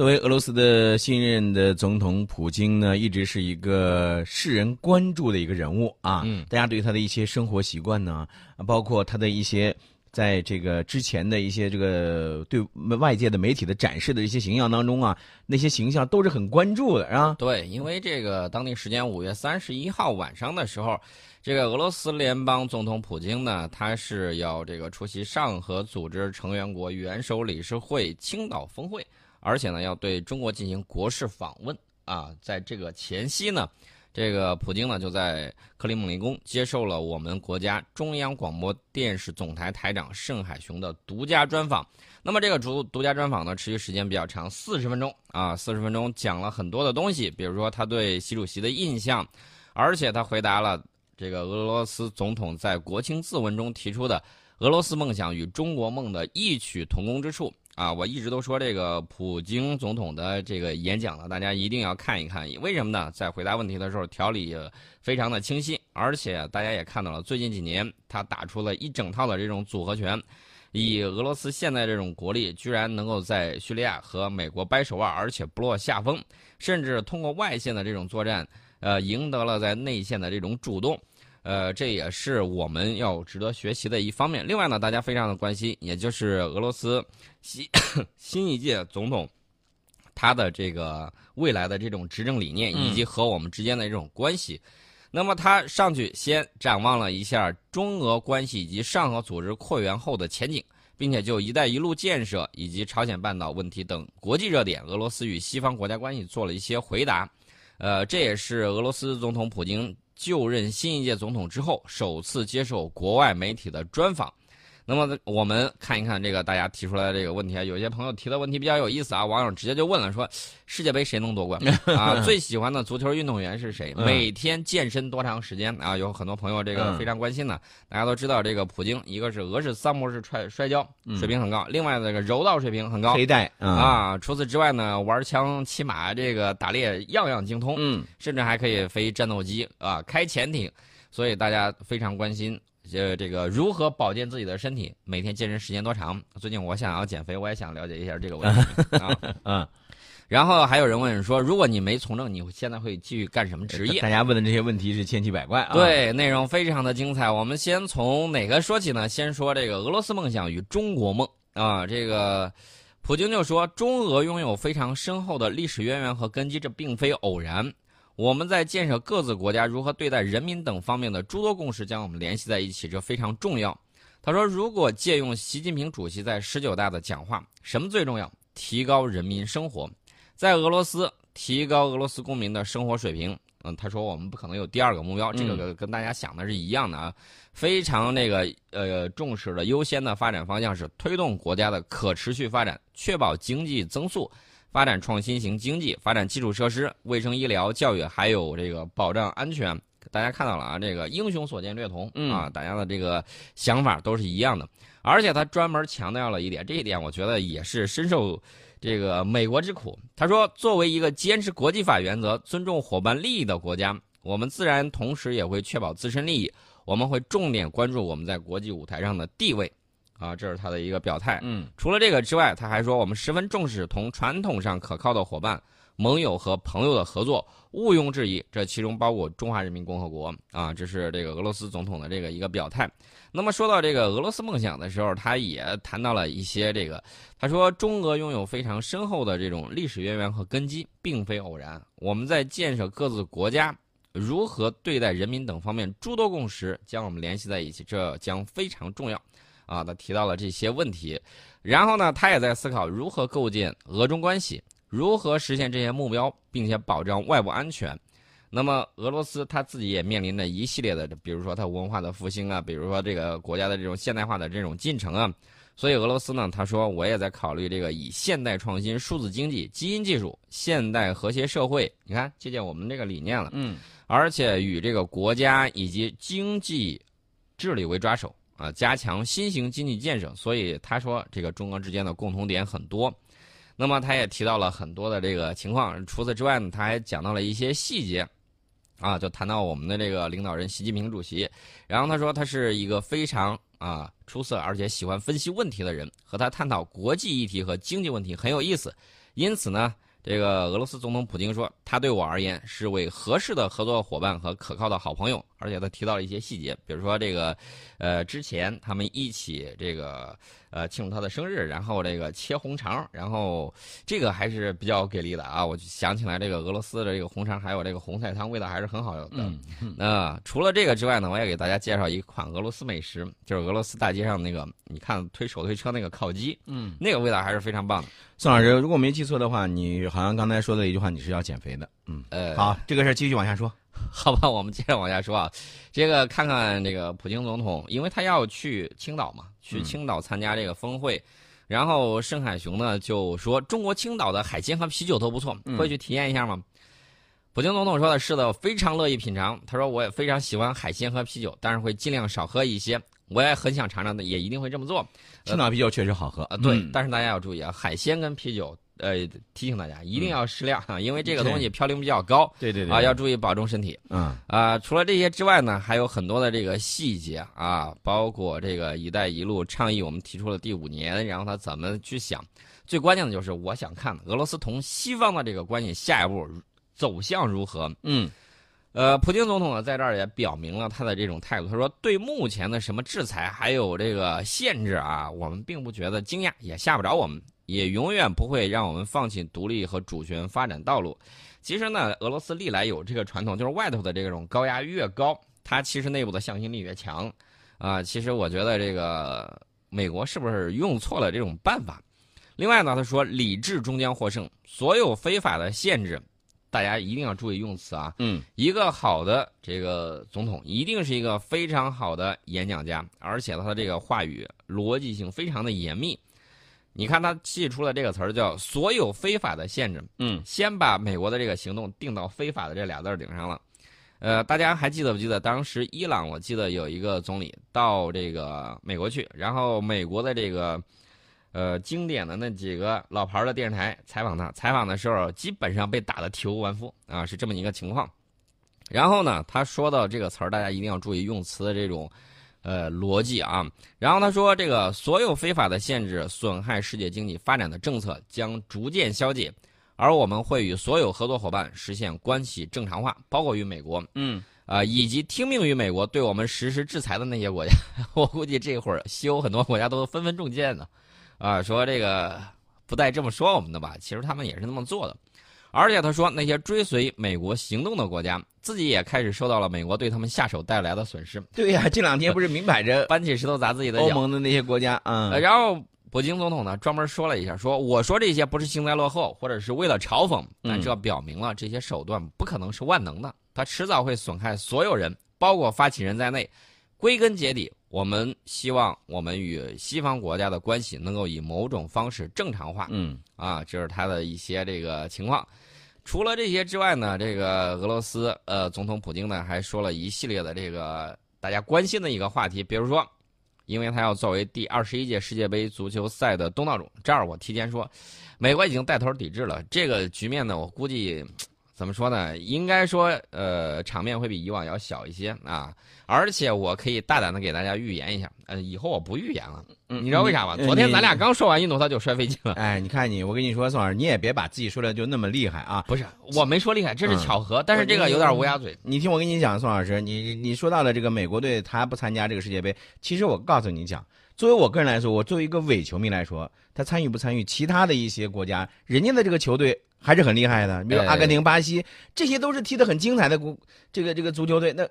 作为俄罗斯的新任的总统，普京呢，一直是一个世人关注的一个人物啊。嗯，大家对他的一些生活习惯呢，包括他的一些在这个之前的一些这个对外界的媒体的展示的一些形象当中啊，那些形象都是很关注的啊。对，因为这个当地时间五月三十一号晚上的时候，这个俄罗斯联邦总统普京呢，他是要这个出席上合组织成员国元首理事会青岛峰会。而且呢，要对中国进行国事访问啊，在这个前夕呢，这个普京呢就在克里姆林宫接受了我们国家中央广播电视总台台长盛海雄的独家专访。那么这个独独家专访呢，持续时间比较长，四十分钟啊，四十分钟讲了很多的东西，比如说他对习主席的印象，而且他回答了这个俄罗斯总统在国情自文中提出的俄罗斯梦想与中国梦的异曲同工之处。啊，我一直都说这个普京总统的这个演讲呢，大家一定要看一看。为什么呢？在回答问题的时候，条理非常的清晰，而且大家也看到了，最近几年他打出了一整套的这种组合拳，以俄罗斯现在这种国力，居然能够在叙利亚和美国掰手腕，而且不落下风，甚至通过外线的这种作战，呃，赢得了在内线的这种主动。呃，这也是我们要值得学习的一方面。另外呢，大家非常的关心，也就是俄罗斯新 新一届总统他的这个未来的这种执政理念，以及和我们之间的这种关系。那么他上去先展望了一下中俄关系以及上合组织扩员后的前景，并且就“一带一路”建设以及朝鲜半岛问题等国际热点，俄罗斯与西方国家关系做了一些回答。呃，这也是俄罗斯总统普京。就任新一届总统之后，首次接受国外媒体的专访。那么我们看一看这个大家提出来的这个问题啊，有些朋友提的问题比较有意思啊，网友直接就问了说：世界杯谁能夺冠 啊？最喜欢的足球运动员是谁？每天健身多长时间啊？有很多朋友这个非常关心的。大家都知道这个普京，一个是俄式三模式摔摔跤水平很高，另外这个柔道水平很高，黑带啊。除此之外呢，玩枪、骑马、这个打猎样样精通，嗯，甚至还可以飞战斗机啊，开潜艇，所以大家非常关心。呃，这个如何保健自己的身体？每天健身时间多长？最近我想要减肥，我也想了解一下这个问题 啊。嗯，然后还有人问说，如果你没从政，你现在会继续干什么职业？大家问的这些问题是千奇百怪啊。对，内容非常的精彩。我们先从哪个说起呢？先说这个俄罗斯梦想与中国梦啊。这个普京就说，中俄拥有非常深厚的历史渊源和根基，这并非偶然。我们在建设各自国家如何对待人民等方面的诸多共识将我们联系在一起，这非常重要。他说，如果借用习近平主席在十九大的讲话，什么最重要？提高人民生活，在俄罗斯提高俄罗斯公民的生活水平。嗯，他说我们不可能有第二个目标，这个跟大家想的是一样的啊。非常那个呃重视的优先的发展方向是推动国家的可持续发展，确保经济增速。发展创新型经济，发展基础设施、卫生医疗、教育，还有这个保障安全。大家看到了啊，这个英雄所见略同啊，大家的这个想法都是一样的。而且他专门强调了一点，这一点我觉得也是深受这个美国之苦。他说，作为一个坚持国际法原则、尊重伙伴利益的国家，我们自然同时也会确保自身利益。我们会重点关注我们在国际舞台上的地位。啊，这是他的一个表态。嗯，除了这个之外，他还说我们十分重视同传统上可靠的伙伴、盟友和朋友的合作，毋庸置疑，这其中包括中华人民共和国。啊，这是这个俄罗斯总统的这个一个表态。那么说到这个俄罗斯梦想的时候，他也谈到了一些这个，他说中俄拥有非常深厚的这种历史渊源和根基，并非偶然。我们在建设各自国家、如何对待人民等方面诸多共识，将我们联系在一起，这将非常重要。啊，他提到了这些问题，然后呢，他也在思考如何构建俄中关系，如何实现这些目标，并且保障外部安全。那么，俄罗斯他自己也面临着一系列的，比如说他文化的复兴啊，比如说这个国家的这种现代化的这种进程啊。所以，俄罗斯呢，他说我也在考虑这个以现代创新、数字经济、基因技术、现代和谐社会，你看借鉴我们这个理念了。嗯，而且与这个国家以及经济治理为抓手。啊，加强新型经济建设，所以他说这个中俄之间的共同点很多。那么他也提到了很多的这个情况。除此之外呢，他还讲到了一些细节，啊，就谈到我们的这个领导人习近平主席。然后他说他是一个非常啊出色而且喜欢分析问题的人，和他探讨国际议题和经济问题很有意思。因此呢。这个俄罗斯总统普京说，他对我而言是位合适的合作伙伴和可靠的好朋友，而且他提到了一些细节，比如说这个，呃，之前他们一起这个。呃，庆祝他的生日，然后这个切红肠，然后这个还是比较给力的啊！我就想起来，这个俄罗斯的这个红肠还有这个红菜汤，味道还是很好的。嗯，那除了这个之外呢，我也给大家介绍一款俄罗斯美食，就是俄罗斯大街上那个，你看推手推车那个烤鸡，嗯，那个味道还是非常棒的。宋老师，如果没记错的话，你好像刚才说的一句话，你是要减肥的。嗯，呃，好，这个事儿继续往下说。好吧，我们接着往下说啊。这个看看这个普京总统，因为他要去青岛嘛，去青岛参加这个峰会。然后盛海雄呢就说：“中国青岛的海鲜和啤酒都不错，会去体验一下吗？”普京总统说的是的，非常乐意品尝。他说：“我也非常喜欢海鲜和啤酒，但是会尽量少喝一些。我也很想尝尝的，也一定会这么做。青岛啤酒确实好喝啊，对。但是大家要注意啊，海鲜跟啤酒。”呃，提醒大家一定要适量啊，因为这个东西嘌呤比较高。对对对。啊，要注意保重身体。嗯。啊，除了这些之外呢，还有很多的这个细节啊，包括这个“一带一路”倡议，我们提出了第五年，然后他怎么去想？最关键的就是，我想看俄罗斯同西方的这个关系下一步走向如何。嗯。呃，普京总统呢，在这儿也表明了他的这种态度。他说，对目前的什么制裁还有这个限制啊，我们并不觉得惊讶，也吓不着我们。也永远不会让我们放弃独立和主权发展道路。其实呢，俄罗斯历来有这个传统，就是外头的这种高压越高，它其实内部的向心力越强。啊，其实我觉得这个美国是不是用错了这种办法？另外呢，他说理智终将获胜，所有非法的限制，大家一定要注意用词啊。嗯，一个好的这个总统一定是一个非常好的演讲家，而且他的这个话语逻辑性非常的严密。你看他记出了这个词儿叫“所有非法的限制”，嗯，先把美国的这个行动定到“非法的”这俩字儿顶上了。呃，大家还记得不记得当时伊朗？我记得有一个总理到这个美国去，然后美国的这个呃经典的那几个老牌的电视台采访他，采访的时候基本上被打得体无完肤啊，是这么一个情况。然后呢，他说到这个词儿，大家一定要注意用词的这种。呃，逻辑啊，然后他说，这个所有非法的限制损害世界经济发展的政策将逐渐消解，而我们会与所有合作伙伴实现关系正常化，包括与美国，嗯，啊，以及听命于美国对我们实施制裁的那些国家。我估计这会儿西欧很多国家都纷纷中箭呢，啊，说这个不带这么说我们的吧，其实他们也是那么做的。而且他说，那些追随美国行动的国家，自己也开始受到了美国对他们下手带来的损失。对呀，这两天不是明摆着 搬起石头砸自己的脚。欧盟的那些国家，嗯。然后，普京总统呢专门说了一下，说我说这些不是幸灾乐祸，或者是为了嘲讽，但这表明了这些手段不可能是万能的，它迟早会损害所有人，包括发起人在内。归根结底，我们希望我们与西方国家的关系能够以某种方式正常化。嗯，啊，这是他的一些这个情况。除了这些之外呢，这个俄罗斯呃总统普京呢还说了一系列的这个大家关心的一个话题，比如说，因为他要作为第二十一届世界杯足球赛的东道主，这儿我提前说，美国已经带头抵制了这个局面呢，我估计。怎么说呢？应该说，呃，场面会比以往要小一些啊。而且我可以大胆的给大家预言一下，呃，以后我不预言了。嗯，你知道为啥吗？昨天咱俩刚说完印度，他就摔飞机了。哎，你看你，我跟你说，宋老师，你也别把自己说的就那么厉害啊。不是，我没说厉害，这是巧合。但是这个有点乌鸦嘴。你听我跟你讲，宋老师，你你说到了这个美国队他不参加这个世界杯，其实我告诉你讲，作为我个人来说，我作为一个伪球迷来说，他参与不参与其他的一些国家，人家的这个球队。还是很厉害的，比如阿根廷、巴西，这些都是踢得很精彩的足这个这个足球队，那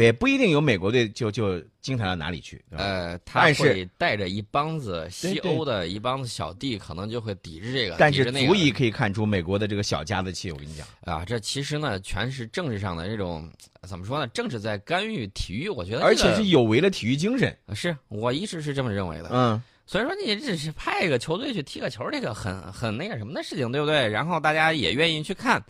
也不一定有美国队就就精彩到哪里去。呃，他会带着一帮子西欧的一帮子小弟，可能就会抵制这个。但是足以可以看出美国的这个小家子气，我跟你讲啊，这其实呢，全是政治上的这种怎么说呢？政治在干预体育，我觉得而且是有违了体育精神。是我一直是这么认为的。嗯。所以说，你只是派一个球队去踢个球，这个很很那个什么的事情，对不对？然后大家也愿意去看，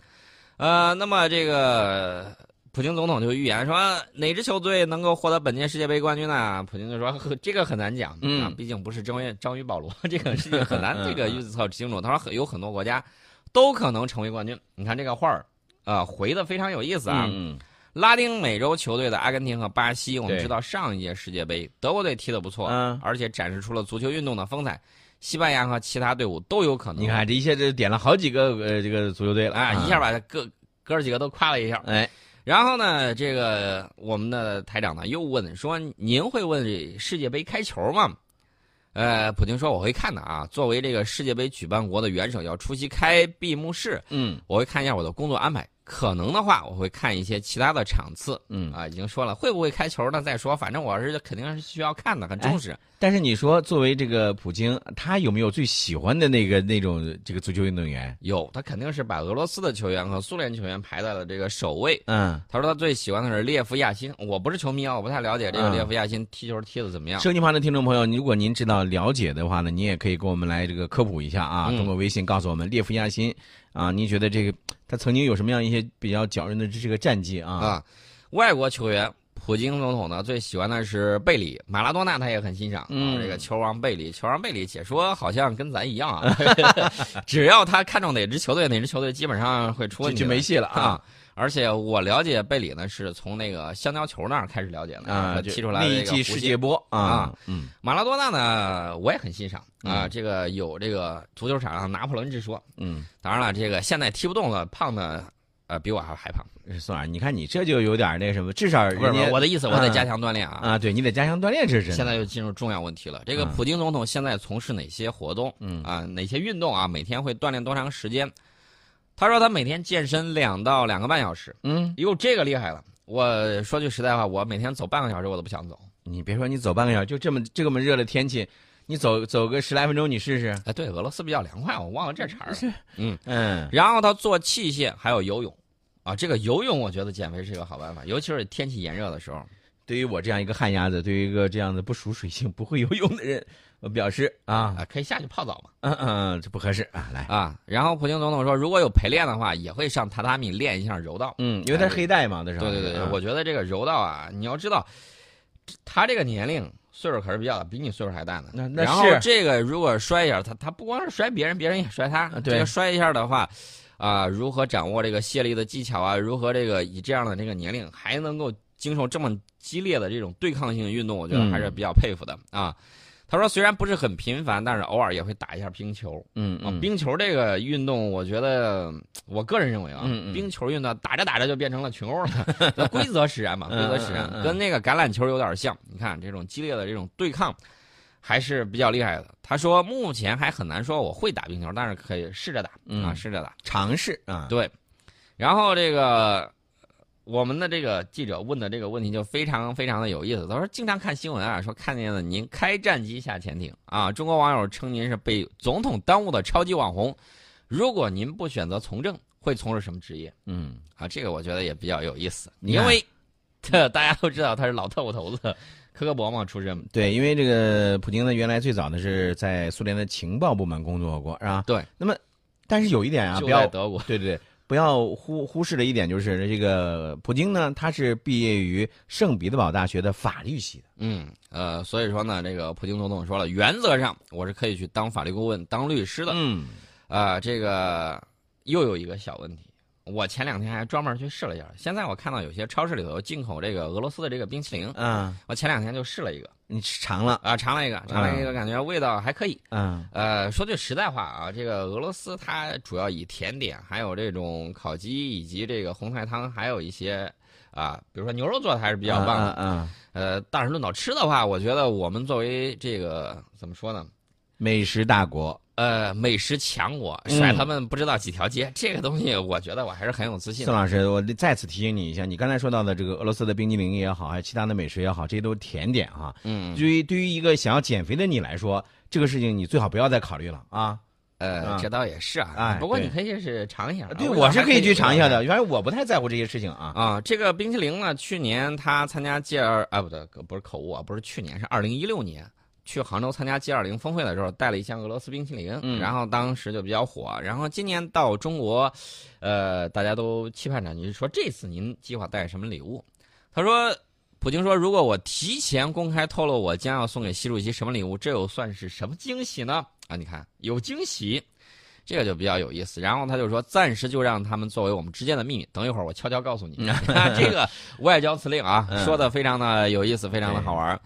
呃，那么这个普京总统就预言说，哪支球队能够获得本届世界杯冠军呢？普京就说，这个很难讲啊，毕竟不是章鱼章鱼保罗，这个事情很难这个预测清楚。他说，有很多国家都可能成为冠军。你看这个画儿，啊，回的非常有意思啊。拉丁美洲球队的阿根廷和巴西，我们知道上一届世界杯德国队踢得不错，而且展示出了足球运动的风采。西班牙和其他队伍都有可能。你看这一下就点了好几个呃这个足球队了啊，一下把哥哥几个都夸了一下。哎，然后呢，这个我们的台长呢又问说：“您会问世界杯开球吗？”呃，普京说：“我会看的啊，作为这个世界杯举办国的元首，要出席开闭幕式，嗯，我会看一下我的工作安排。可能的话，我会看一些其他的场次。嗯啊，已经说了，会不会开球呢？再说，反正我是肯定是需要看的，很重视。但是你说，作为这个普京，他有没有最喜欢的那个那种这个足球运动员？有，他肯定是把俄罗斯的球员和苏联球员排在了这个首位。嗯，他说他最喜欢的是列夫亚辛。我不是球迷啊，我不太了解这个列夫亚辛踢球踢的怎么样。收音旁的听众朋友，如果您知道了解的话呢，您也可以给我们来这个科普一下啊，通过微信告诉我们列夫亚辛啊，您觉得这个他曾经有什么样一些比较骄人的这个战绩啊？啊，外国球员。普京总统呢最喜欢的是贝里，马拉多纳他也很欣赏。嗯，这个球王贝里，球王贝里解说好像跟咱一样啊，只要他看中哪支球队，哪支球队基本上会出问题，就没戏了啊。而且我了解贝里呢，是从那个香蕉球那儿开始了解的啊，踢出来那一季世界波啊。嗯，马拉多纳呢，我也很欣赏啊。这个有这个足球场上拿破仑之说。嗯，当然了，这个现在踢不动了，胖的。呃，比我还还胖，宋老师，你看你这就有点那什么，至少不是我的意思，我得加强锻炼啊啊！对你得加强锻炼，这是现在又进入重要问题了。这个普京总统现在从事哪些活动？嗯啊，哪些运动啊？每天会锻炼多长时间？他说他每天健身两到两个半小时。嗯，哟，这个厉害了！我说句实在话，我每天走半个小时我都不想走。你别说你走半个小时，就这么这么热的天气，你走走个十来分钟，你试试。哎，对，俄罗斯比较凉快，我忘了这茬儿。嗯嗯，然后他做器械，还有游泳。啊，这个游泳我觉得减肥是一个好办法，尤其是天气炎热的时候。对于我这样一个旱鸭子，对于一个这样的不熟水性、不会游泳的人，我表示啊，可以下去泡澡嘛。嗯嗯，这不合适啊，来啊。然后普京总统说，如果有陪练的话，也会上榻榻米练一下柔道。嗯，因为他是黑带嘛，那是。对对对，我觉得这个柔道啊，你要知道，他这个年龄岁数可是比较大，比你岁数还大呢。那那然后这个如果摔一下，他他不光是摔别人，别人也摔他。对，这个摔一下的话。啊，如何掌握这个卸力的技巧啊？如何这个以这样的这个年龄还能够经受这么激烈的这种对抗性运动？我觉得还是比较佩服的啊。他说，虽然不是很频繁，但是偶尔也会打一下冰球。嗯啊，冰球这个运动，我觉得我个人认为啊，冰球运动打着打着就变成了群殴了。规则使然嘛，规则使然，跟那个橄榄球有点像。你看这种激烈的这种对抗。还是比较厉害的。他说，目前还很难说我会打冰球，但是可以试着打啊，试着打，尝试啊。对。然后这个我们的这个记者问的这个问题就非常非常的有意思。他说，经常看新闻啊，说看见了您开战机下潜艇啊。中国网友称您是被总统耽误的超级网红。如果您不选择从政，会从事什么职业？嗯，啊，这个我觉得也比较有意思，因为 这大家都知道他是老特务头子。科克伯嘛出身，对，因为这个普京呢，原来最早呢是在苏联的情报部门工作过，是吧？对。那么，但是有一点啊，不要德国，对对对，不要忽忽视的一点就是这个普京呢，他是毕业于圣彼得堡大学的法律系的。嗯，呃，所以说呢，这个普京总统说了，原则上我是可以去当法律顾问、当律师的。嗯，啊，这个又有一个小问题。我前两天还专门去试了一下，现在我看到有些超市里头进口这个俄罗斯的这个冰淇淋，嗯，我前两天就试了一个，你尝了啊？尝了一个，尝了一个，感觉味道还可以，嗯，呃，说句实在话啊，这个俄罗斯它主要以甜点，还有这种烤鸡以及这个红菜汤，还有一些啊，比如说牛肉做的还是比较棒的，嗯，呃，但是论到吃的话，我觉得我们作为这个怎么说呢？美食大国，呃，美食强我，甩他们不知道几条街，这个东西我觉得我还是很有自信。宋老师，我再次提醒你一下，你刚才说到的这个俄罗斯的冰激凌也好，还有其他的美食也好，这些都是甜点啊。嗯。对于对于一个想要减肥的你来说，这个事情你最好不要再考虑了啊。呃，这倒也是啊。哎，不过你可以是尝一下。对，我是可以去尝一下的，原来我不太在乎这些事情啊。啊，这个冰淇淋呢，去年他参加 G 二啊，不对，不是口误啊，不是去年，是二零一六年。去杭州参加 G 二零峰会的时候，带了一箱俄罗斯冰淇淋，嗯，然后当时就比较火。然后今年到中国，呃，大家都期盼着，你说这次您计划带什么礼物？他说，普京说，如果我提前公开透露我将要送给习主席什么礼物，这又算是什么惊喜呢？啊，你看有惊喜，这个就比较有意思。然后他就说，暂时就让他们作为我们之间的秘密，等一会儿我悄悄告诉你。这个外交辞令啊，说的非常的有意思，非常的好玩。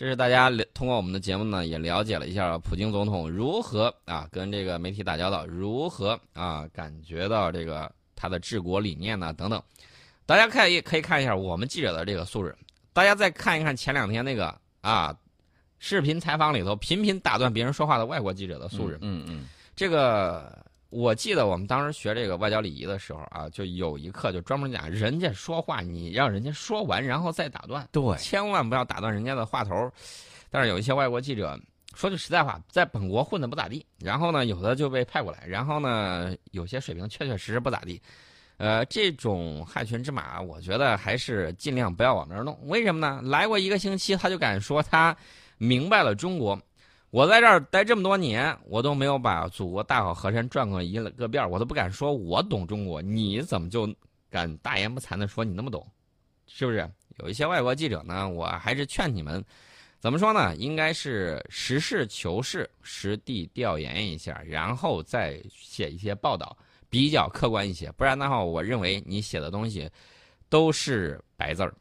这是大家了通过我们的节目呢，也了解了一下普京总统如何啊跟这个媒体打交道，如何啊感觉到这个他的治国理念呢等等。大家看也可以看一下我们记者的这个素质。大家再看一看前两天那个啊视频采访里头频频打断别人说话的外国记者的素质。嗯嗯，这个我记得我们当时学这个外交礼仪的时候啊，就有一课就专门讲人家说话，你让人家说完然后再打断，对，千万不要打断人家的话头。但是有一些外国记者说句实在话，在本国混的不咋地，然后呢有的就被派过来，然后呢有些水平确确实实不咋地。呃，这种害群之马，我觉得还是尽量不要往那儿弄。为什么呢？来过一个星期，他就敢说他明白了中国。我在这儿待这么多年，我都没有把祖国大好河山转过一个遍我都不敢说我懂中国。你怎么就敢大言不惭的说你那么懂？是不是？有一些外国记者呢，我还是劝你们，怎么说呢？应该是实事求是，实地调研一下，然后再写一些报道。比较客观一些，不然的话，我认为你写的东西都是白字儿。